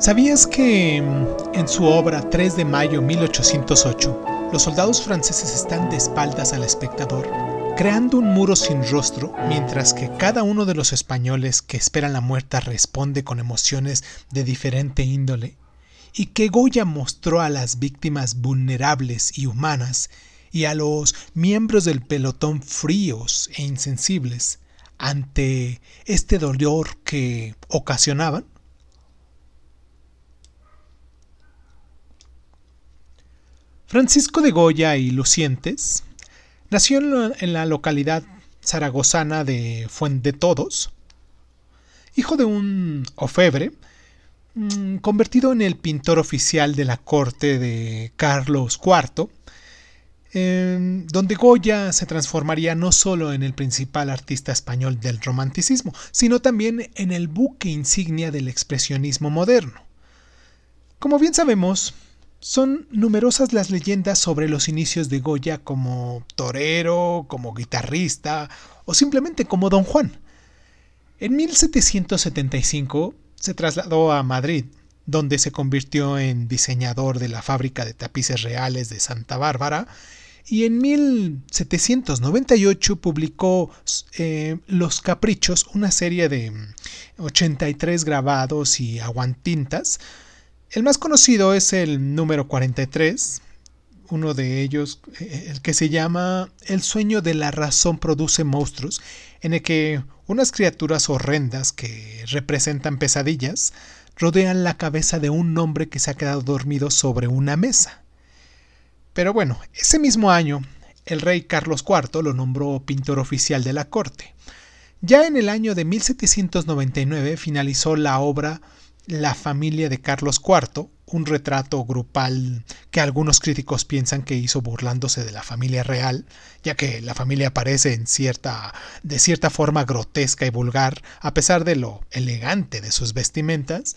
¿Sabías que mm, en su obra 3 de mayo 1808, los soldados franceses están de espaldas al espectador, creando un muro sin rostro, mientras que cada uno de los españoles que esperan la muerte responde con emociones de diferente índole? Y que Goya mostró a las víctimas vulnerables y humanas y a los miembros del pelotón fríos e insensibles ante este dolor que ocasionaban? Francisco de Goya y Lucientes nació en la localidad zaragozana de Fuente Todos, hijo de un ofebre, mm, convertido en el pintor oficial de la corte de Carlos IV, em, donde Goya se transformaría no solo en el principal artista español del romanticismo, sino también en el buque insignia del expresionismo moderno. Como bien sabemos, son numerosas las leyendas sobre los inicios de Goya como torero, como guitarrista o simplemente como Don Juan. En 1775 se trasladó a Madrid, donde se convirtió en diseñador de la fábrica de tapices reales de Santa Bárbara, y en 1798 publicó eh, Los Caprichos, una serie de 83 grabados y aguantintas, el más conocido es el número 43, uno de ellos, eh, el que se llama El sueño de la razón produce monstruos, en el que unas criaturas horrendas que representan pesadillas rodean la cabeza de un hombre que se ha quedado dormido sobre una mesa. Pero bueno, ese mismo año, el rey Carlos IV lo nombró pintor oficial de la corte. Ya en el año de 1799 finalizó la obra la familia de Carlos IV, un retrato grupal que algunos críticos piensan que hizo burlándose de la familia real, ya que la familia aparece en cierta de cierta forma grotesca y vulgar, a pesar de lo elegante de sus vestimentas.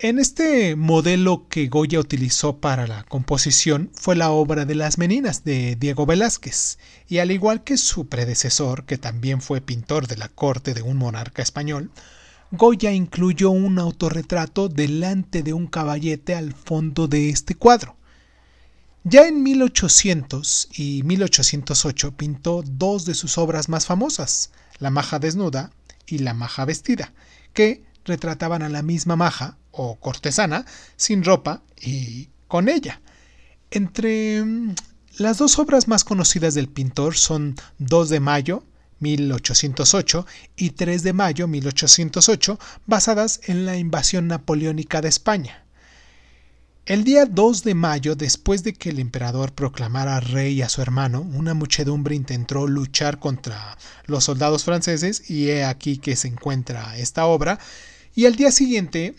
En este modelo que Goya utilizó para la composición fue la obra de las Meninas de Diego Velázquez, y al igual que su predecesor, que también fue pintor de la corte de un monarca español, Goya incluyó un autorretrato delante de un caballete al fondo de este cuadro. Ya en 1800 y 1808 pintó dos de sus obras más famosas, La maja desnuda y La maja vestida, que retrataban a la misma maja o cortesana sin ropa y con ella. Entre mm, las dos obras más conocidas del pintor son 2 de mayo 1808 y 3 de mayo 1808, basadas en la invasión napoleónica de España. El día 2 de mayo, después de que el emperador proclamara rey a su hermano, una muchedumbre intentó luchar contra los soldados franceses y he aquí que se encuentra esta obra. Y al día siguiente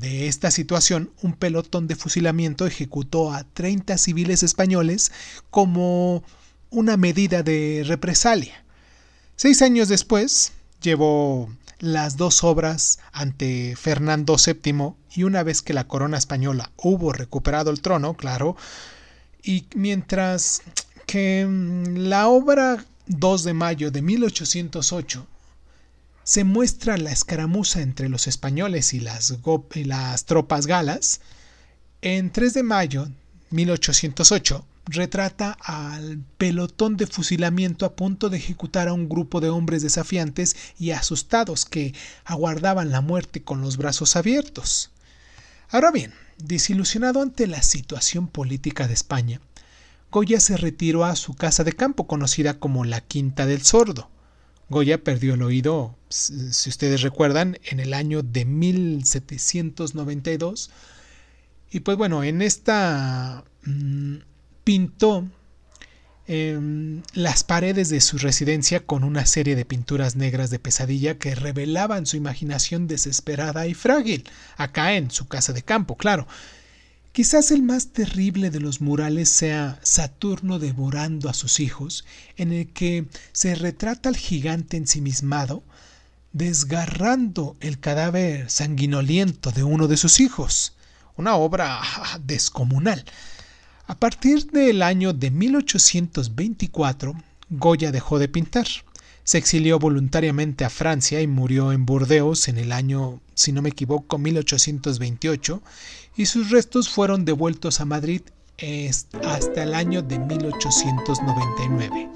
de esta situación, un pelotón de fusilamiento ejecutó a 30 civiles españoles como una medida de represalia. Seis años después, llevó las dos obras ante Fernando VII y una vez que la corona española hubo recuperado el trono, claro, y mientras que mm, la obra 2 de mayo de 1808 se muestra la escaramuza entre los españoles y las, tropas galas, en 3 de mayo 1808 retrata al pelotón de fusilamiento a punto de ejecutar a un grupo de hombres desafiantes y asustados que aguardaban la muerte con los brazos abiertos. Ahora bien, desilusionado ante la situación política de España, Goya se retiró a su casa de campo conocida como la Quinta del Sordo. Goya perdió el oído, si ustedes recuerdan, en el año de 1792. Y pues bueno, en esta mm, pintó em, las paredes de su residencia con una serie de pinturas negras de pesadilla que revelaban su imaginación desesperada y frágil, acá en su casa de campo, claro. Quizás el más terrible de los murales sea Saturno devorando a sus hijos, en el que se retrata al gigante ensimismado, desgarrando el cadáver sanguinoliento de uno de sus hijos. Una obra descomunal. A partir del año de 1824, Goya dejó de pintar. Se exilió voluntariamente a Francia y murió en Burdeos en el año, si no me equivoco, 1828, y sus restos fueron devueltos a Madrid hasta el año de 1899.